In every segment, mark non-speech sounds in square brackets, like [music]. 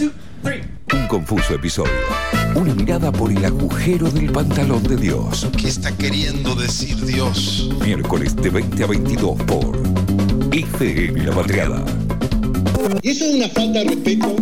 Un confuso episodio. Una mirada por el agujero del pantalón de Dios. ¿Qué está queriendo decir Dios? Miércoles de 20 a 22 por ICN La Patriada. Y eso es una falta de respeto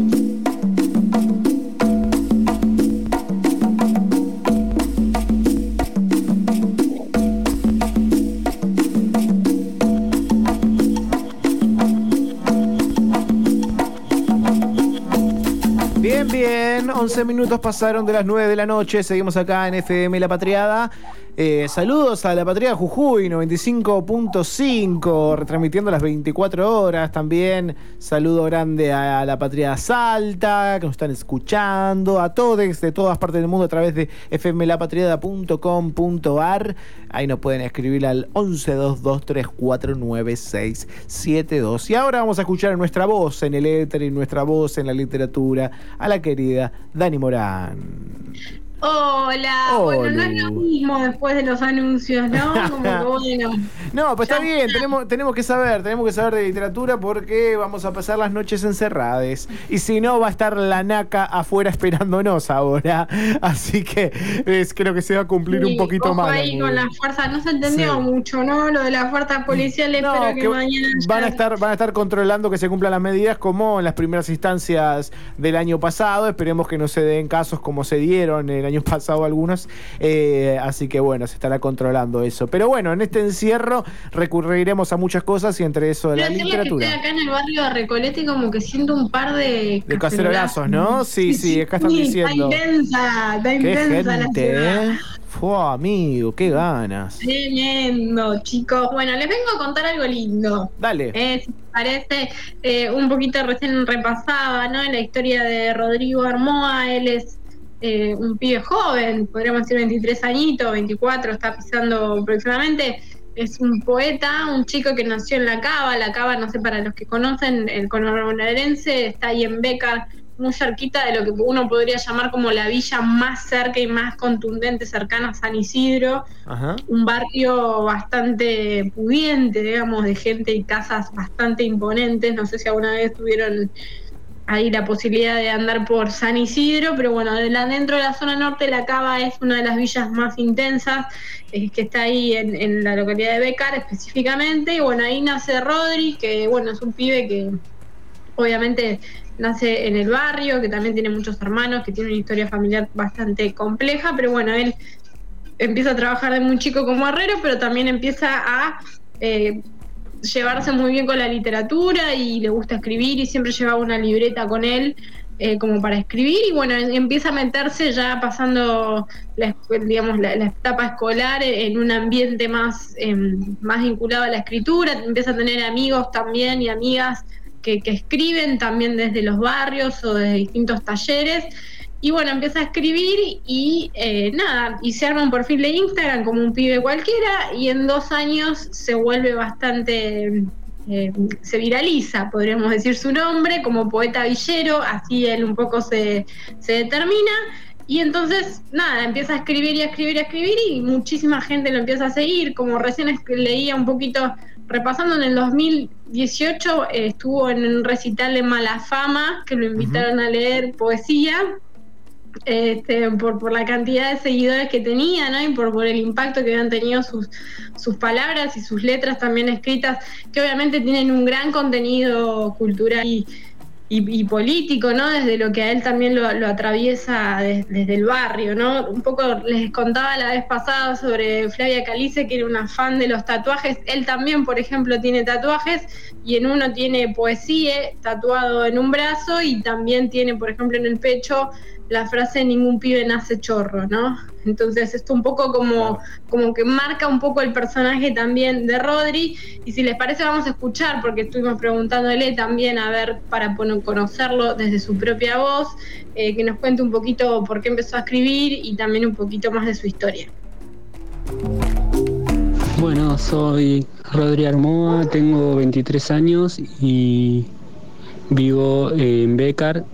11 minutos pasaron de las 9 de la noche, seguimos acá en FM La Patriada. Eh, saludos a La Patriada Jujuy 95.5, retransmitiendo las 24 horas también. Saludo grande a La Patriada Salta, que nos están escuchando, a todos de todas partes del mundo a través de fmlapatriada.com.ar. Ahí nos pueden escribir al 1122349672. Y ahora vamos a escuchar nuestra voz en el éter y nuestra voz en la literatura a la querida Dani Morán. Hola, bueno, no es lo mismo después de los anuncios, ¿no? Como que [laughs] bueno. No, pues está bien, tenemos, tenemos que saber, tenemos que saber de literatura porque vamos a pasar las noches encerradas. Y si no, va a estar la naca afuera esperándonos ahora. [laughs] Así que es, creo que se va a cumplir un poquito ojo más. ahí con la fuerza, no se entendió Sí. mucho, ¿no? Lo de las fuerzas policiales, No, pero que, que mañana van a estar van a estar controlando que se cumplan las medidas como en las primeras instancias del año pasado esperemos que no se den casos como se dieron el año pasado algunos Eh, así que bueno se estará controlando eso. Pero bueno en este encierro recurriremos a muchas cosas y entre eso Quiero la decirles que literatura. estoy acá en el barrio de Recolete como que siento un par de... de cacerolazos no sí sí acá están diciendo Está intensa, está intensa la ciudad. eh Fua, amigo qué ganas. Tremendo, chicos. Bueno, les vengo a contar algo lindo. dale. Eh, si parece, eh, un poquito recién repasaba, ¿no? La historia de Rodrigo Armoa, él es eh, un pibe joven, podríamos decir 23 añitos, 24, está pisando próximamente. Es un poeta, un chico que nació en La Cava. La Cava, no sé, para los que conocen, el conurbano bonaerense, está ahí en Becar, muy cerquita de lo que uno podría llamar como la villa más cerca y más contundente, cercana a San Isidro ajá un barrio bastante pudiente, digamos, de gente y casas bastante imponentes. No sé si alguna vez tuvieron ahí la posibilidad de andar por San Isidro, pero bueno, dentro de la zona norte, la Cava es una de las villas más intensas, eh, que está ahí en, en la localidad de Becar específicamente. Y bueno, ahí nace Rodri, que bueno, es un pibe que obviamente nace en el barrio, que también tiene muchos hermanos, que tiene una historia familiar bastante compleja, pero bueno, él empieza a trabajar de muy chico como herrero, pero también empieza a eh, llevarse muy bien con la literatura y le gusta escribir y siempre llevaba una libreta con él eh, como para escribir y bueno, empieza a meterse ya pasando la, digamos, etapa escolar en un ambiente más, em, más vinculado a la escritura, empieza a tener amigos también y amigas que, que escriben también desde los barrios o de distintos talleres. Y bueno, empieza a escribir y eh, nada, y se arma un perfil de Instagram como un pibe cualquiera y en dos años se vuelve bastante, eh, se viraliza, podríamos decir su nombre, como poeta villero, así él un poco se, se determina. Y entonces, nada, empieza a escribir y a escribir y a escribir y muchísima gente lo empieza a seguir, como recién leía un poquito, repasando en el 2018, eh, estuvo en un recital de Mala Fama, que lo invitaron a leer poesía, este, por, la cantidad de seguidores que tenía, ¿no? Y por, el impacto que habían tenido sus, sus palabras y sus letras también escritas, que obviamente tienen un gran contenido cultural y, político, ¿no? Desde lo que a él también lo, atraviesa des- desde el barrio, ¿no? Un poco les contaba la vez pasada sobre Flavia Calice, que era una fan de los tatuajes. Él también, por ejemplo, tiene tatuajes y en uno tiene poesía tatuado en un brazo y también tiene, por ejemplo, en el pecho la frase ningún pibe nace chorro, ¿no? Entonces esto un poco como, como que marca un poco el personaje también de Rodri y si les parece vamos a escuchar porque estuvimos preguntándole también a ver para conocerlo desde su propia voz, eh, que nos cuente un poquito por qué empezó a escribir y también un poquito más de su historia. Bueno, soy Rodri Armoa, tengo 23 años y vivo en Becar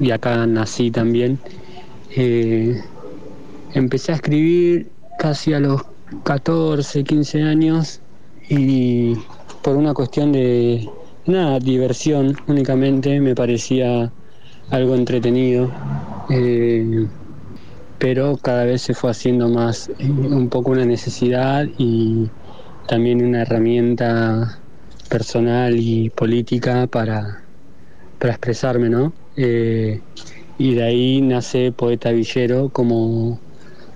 y- acá nací también. Eh, empecé a escribir casi a los 14, 15 años y por una cuestión de nada, diversión únicamente, me parecía algo entretenido. Eh, pero cada vez se fue haciendo más eh, un poco una necesidad y también una herramienta personal y política para, para expresarme, ¿no? Eh, y de ahí nace Poeta Villero como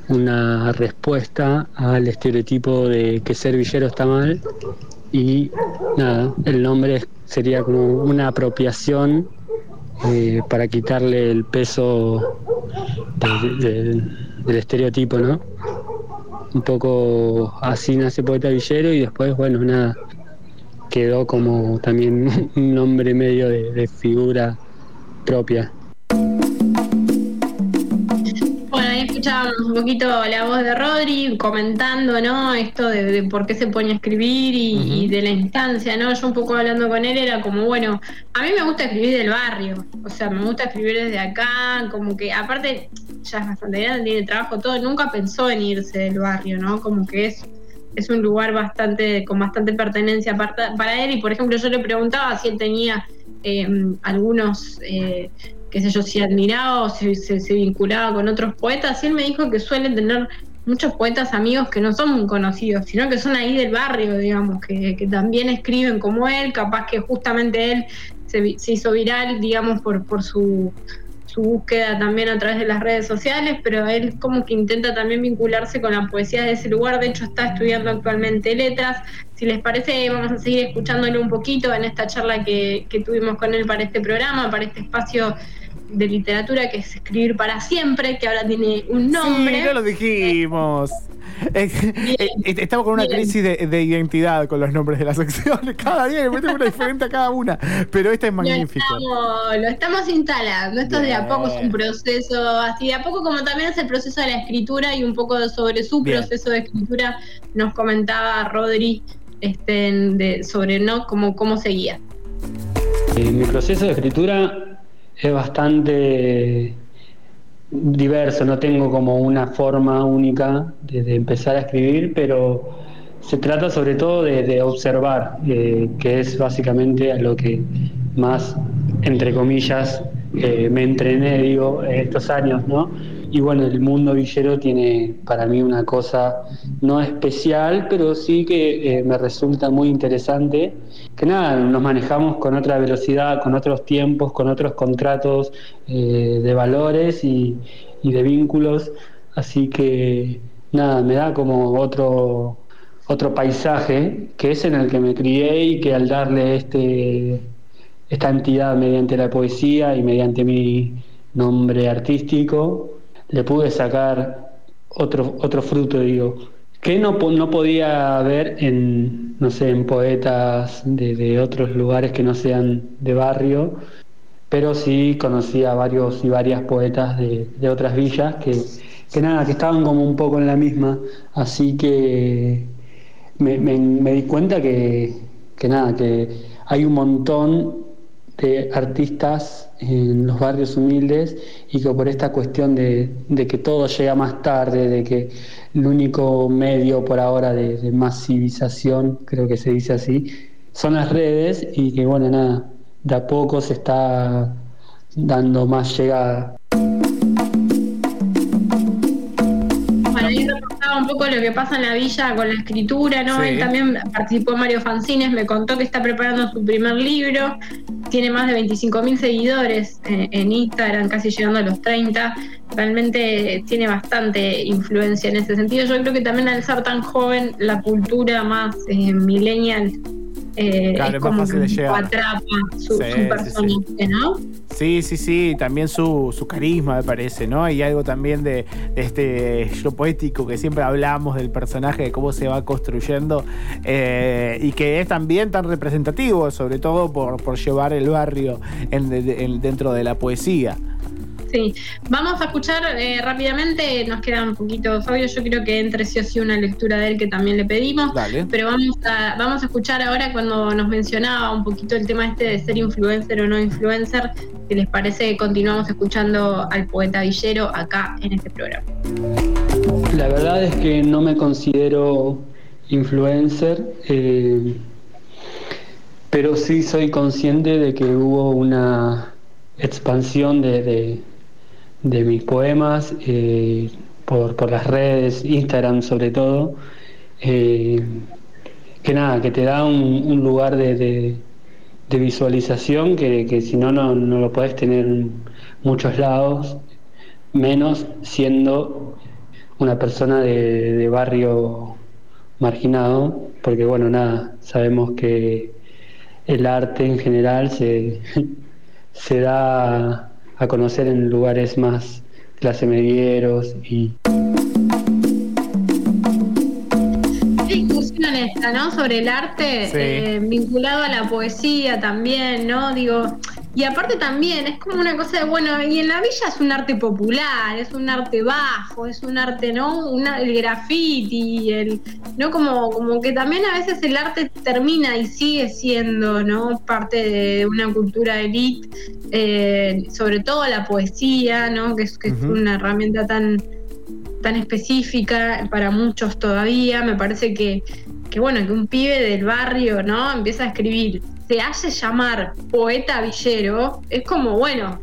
una respuesta al estereotipo de que ser villero está mal y nada, el nombre sería como una apropiación eh, para quitarle el peso del estereotipo, ¿no? Un poco así nace Poeta Villero y después, bueno, nada, quedó como también [laughs] un nombre medio de figura propia. escuchábamos un poquito la voz de Rodri comentando, ¿no? Esto de, por qué se pone a escribir y, de la instancia, ¿no? Yo un poco hablando con él era como, bueno, a mí me gusta escribir del barrio, o sea, me gusta escribir desde acá, como que aparte ya es bastante grande, tiene trabajo todo, nunca pensó en irse del barrio, ¿no? Como que es es un lugar bastante con bastante pertenencia para, él. Y por ejemplo yo le preguntaba si él tenía eh, algunos eh, qué sé yo, si admiraba o si se, vinculaba con otros poetas, y él me dijo que suelen tener muchos poetas amigos que no son conocidos, sino que son ahí del barrio, digamos, que, también escriben como él, capaz que justamente él se, se hizo viral, digamos, por, por su, su búsqueda también a través de las redes sociales, pero él como que intenta también vincularse con la poesía de ese lugar, de hecho está estudiando actualmente letras. Si les parece, vamos a seguir escuchándole un poquito en esta charla que, que tuvimos con él para este programa, para este espacio de literatura que es Escribir para Siempre, que ahora tiene un nombre. Sí, ya lo dijimos. Eh, eh, estamos con una crisis de, identidad con los nombres de las [laughs] secciones. Cada día le metemos una diferente a cada una. Pero esta es magnífica. Lo estamos, instalando. Esto de a poco es un proceso, así de a poco como también es el proceso de la escritura y un poco sobre su proceso de escritura nos comentaba Rodri este, sobre no cómo, cómo seguía. Eh, mi proceso de escritura es bastante diverso, no tengo como una forma única de, empezar a escribir, pero se trata sobre todo de, observar, eh, que es básicamente a lo que más, entre comillas, eh, me entrené, digo, estos años, ¿no? Y bueno, el mundo villero tiene para mí una cosa no especial, pero sí que eh, me resulta muy interesante. Que nada, nos manejamos con otra velocidad, con otros tiempos, con otros contratos eh, de valores y, de vínculos. Así que nada, me da como otro, otro paisaje que es en el que me crié y que al darle este, esta entidad mediante la poesía y mediante mi nombre artístico, le pude sacar otro, otro fruto, digo, que no, no podía haber en, no sé, en poetas de, otros lugares que no sean de barrio, pero sí conocía varios y varias poetas de, otras villas que, que, nada, que estaban como un poco en la misma, así que me, me di cuenta que, que nada, que hay un montón de artistas en los barrios humildes y que por esta cuestión de, que todo llega más tarde, de que el único medio por ahora de, de, masivización, creo que se dice así, son las redes y que bueno, nada, de a poco se está dando más llegada. Un poco lo que pasa en la villa con la escritura, ¿no? Él también participó en Mario Fanzines, me contó que está preparando su primer libro, tiene más de 25 mil seguidores en, Instagram, casi llegando a los 30. Realmente tiene bastante influencia en ese sentido. Yo creo que también al ser tan joven, la cultura más eh, millennial eh, es, como más fácil de atrapa su, personaje, ¿no? Sí, sí, sí, también su, su, carisma me parece, ¿no? Hay algo también de, este yo poético que siempre hablamos del personaje, de cómo se va construyendo eh, y que es también tan representativo, sobre todo por, por llevar el barrio dentro de la poesía. Sí, vamos a escuchar eh, rápidamente, nos queda un poquito Fabio, yo creo que entre sí o sí una lectura de él que también le pedimos, pero vamos a, vamos a escuchar ahora cuando nos mencionaba un poquito el tema este de ser influencer o no influencer, si les parece continuamos escuchando al poeta Villero acá en este programa. La verdad es que no me considero influencer, eh, pero sí soy consciente de que hubo una expansión de, de, mis poemas eh, por, por, las redes, Instagram sobre todo, eh, que nada, que te da un, lugar de, visualización que, si no, no, lo puedes tener en muchos lados, menos siendo una persona de barrio marginado, porque bueno, nada, sabemos que el arte en general se, [laughs] se da a conocer en lugares más clase medieros y discusión esta, ¿no? Sobre el arte eh, vinculado a la poesía también, ¿no? Digo, y aparte también es como una cosa de, bueno, y en la villa es un arte popular, es un arte bajo, es un arte, ¿no? Una, el graffiti, el, ¿no? Como, como que también a veces el arte termina y sigue siendo, ¿no? Parte de una cultura elite, eh, sobre todo la poesía, ¿no? Que es, que es una herramienta tan, tan específica para muchos todavía. Me parece que, que, bueno, que un pibe del barrio, ¿no? Empieza a escribir se hace llamar poeta villero, es como, bueno,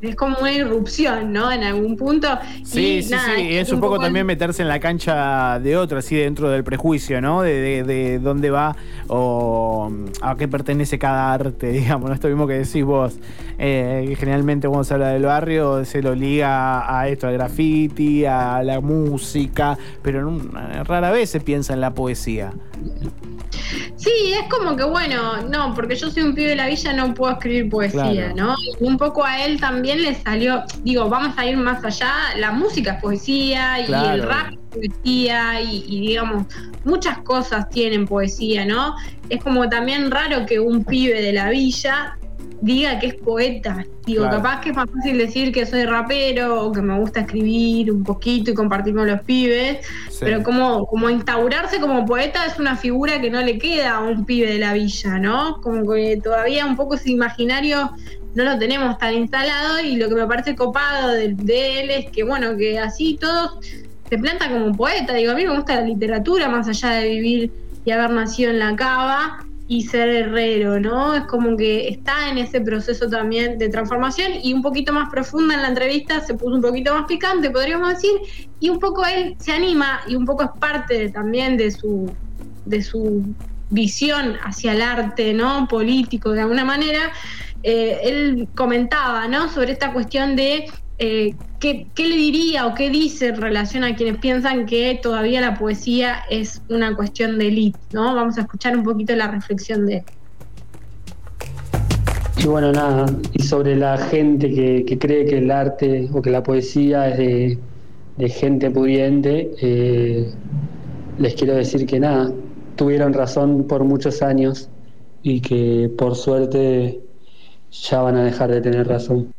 es como una irrupción, ¿no? En algún punto. Sí, sí, sí. Es un, poco, también meterse en la cancha de otro, así dentro del prejuicio, ¿no? De, de, dónde va o a qué pertenece cada arte, [laughs] digamos. ¿no? Esto mismo que decís vos. Eh, generalmente cuando se habla del barrio se lo liga a esto, al graffiti, a la música, pero rara vez se piensa en la poesía. Sí, es como que bueno, no, porque yo soy un pibe de la villa, no puedo escribir poesía, ¿no? Y un poco a él también le salió, digo, vamos a ir más allá, la música es poesía y el rap es poesía y, y, digamos, muchas cosas tienen poesía, ¿no? Es como también raro que un pibe de la villa diga que es poeta. Digo, capaz que es más fácil decir que soy rapero o que me gusta escribir un poquito y compartir con los pibes, pero como, como instaurarse como poeta es una figura que no le queda a un pibe de la villa, ¿no? Como que todavía un poco ese imaginario no lo tenemos tan instalado y lo que me parece copado de, él es que, bueno, que así todo se planta como poeta. Digo, a mí me gusta la literatura más allá de vivir y haber nacido en la cava y ser herrero, ¿no? Es como que está en ese proceso también de transformación y un poquito más profunda en la entrevista, se puso un poquito más picante, podríamos decir, y un poco él se anima y un poco es parte también de su, de su visión hacia el arte, ¿no? Político de alguna manera. Eh, él comentaba, ¿no? Sobre esta cuestión de eh, ¿qué, le diría o qué dice en relación a quienes piensan que todavía la poesía es una cuestión de élite? ¿no? Vamos a escuchar un poquito la reflexión de él. Y bueno, nada, y sobre la gente que, cree que el arte o que la poesía es de, gente pudiente, eh, les quiero decir que nada, tuvieron razón por muchos años y que por suerte ya van a dejar de tener razón.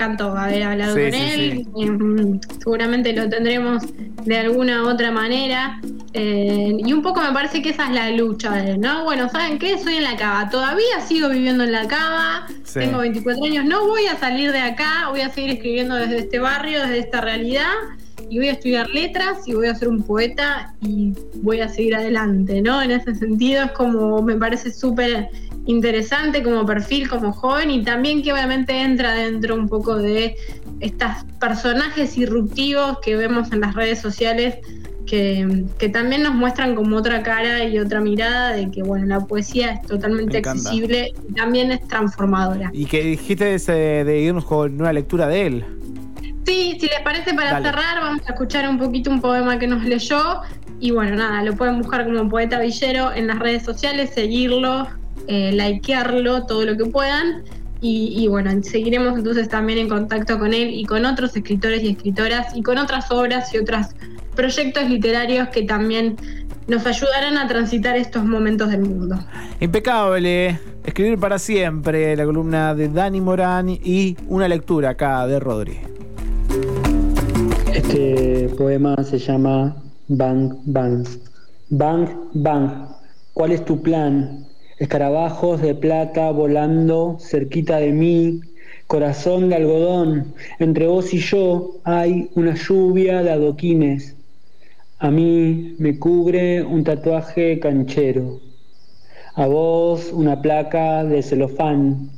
Encantó haber hablado con él. Em, seguramente lo tendremos de alguna otra manera. Eh, y un poco me parece que esa es la lucha de él, ¿no? Bueno, ¿saben qué? Soy en la cava. Todavía sigo viviendo en la cava. Tengo 24 años. No voy a salir de acá. Voy a seguir escribiendo desde este barrio, desde esta realidad. Y voy a estudiar letras y voy a ser un poeta y voy a seguir adelante, ¿no? En ese sentido es como me parece súper interesante como perfil, como joven, y también que obviamente entra dentro un poco de estos personajes irruptivos que vemos en las redes sociales, que, también nos muestran como otra cara y otra mirada de que, bueno, la poesía es totalmente accesible y también es transformadora. ¿Y que dijiste de, de irnos con una lectura de él? Sí, si les parece para cerrar, vamos a escuchar un poquito un poema que nos leyó. Y bueno, nada, lo pueden buscar como Poeta Villero en las redes sociales, seguirlo, eh, likearlo todo lo que puedan. Y, bueno, seguiremos entonces también en contacto con él y con otros escritores y escritoras y con otras obras y otros proyectos literarios que también nos ayudarán a transitar estos momentos del mundo. Impecable. Escribir para siempre, la columna de Dani Morán y una lectura acá de Rodri. Este poema se llama Bang Bang. Bang Bang. ¿Cuál es tu plan? Escarabajos de plata volando cerquita de mí, corazón de algodón, entre vos y yo hay una lluvia de adoquines. A mí me cubre un tatuaje canchero. A vos una placa de celofán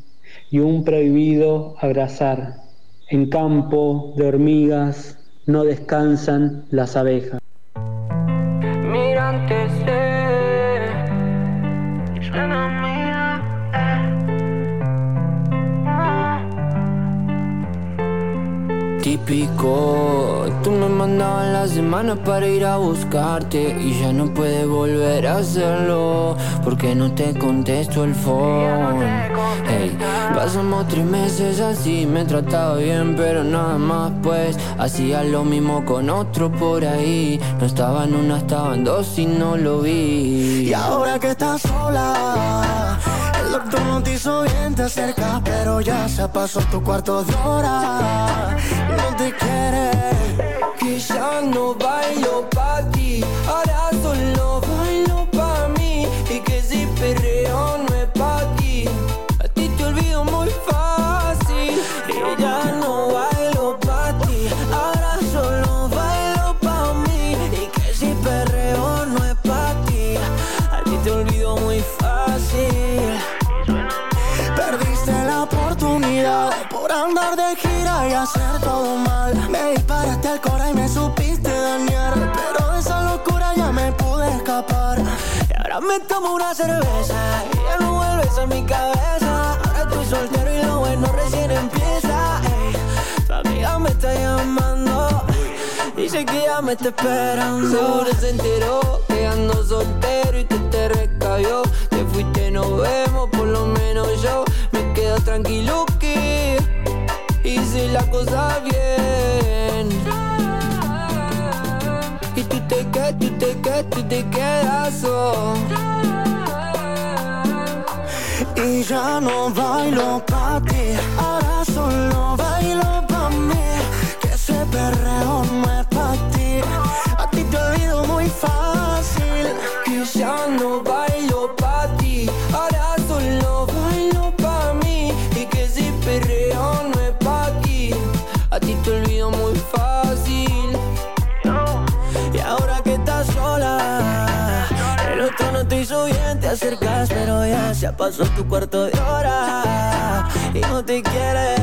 y un prohibido abrazar. En campo de hormigas no descansan las abejas. Tú me mandabas la semana para ir a buscarte y ya no puedes volver a hacerlo porque no te contesto el phone. Hey, pasamos tres meses así, me trataba bien, pero nada más pues hacía lo mismo con otro por ahí. No estaba en una, estaba en dos y no lo vi. Y ahora que estás sola doctor no te hizo bien, te acercas, pero ya se pasó tu cuarto de hora. No te quiere. Ya no bailo pa' andar de gira y hacer todo mal. Me disparaste al cora y me supiste dañar. Pero de esa locura ya me pude escapar. Y ahora me tomo una cerveza y ya no vuelves a mi cabeza. Ahora estoy soltero y lo bueno recién empieza. Ey, tu amiga me está llamando. Dice que ya me está esperando. Seguro se enteró que ando soltero y te te recabió. Te fuiste, nos vemos, por lo menos yo me quedo tranquilo que hice la cosa bien. Y tú te quedas, tú te quedas, tú te quedas. oh. Y ya no bailo pa' ti, ahora solo bailo otro no te hizo bien, te acercas, pero ya se pasó tu cuarto de hora y no te quiere.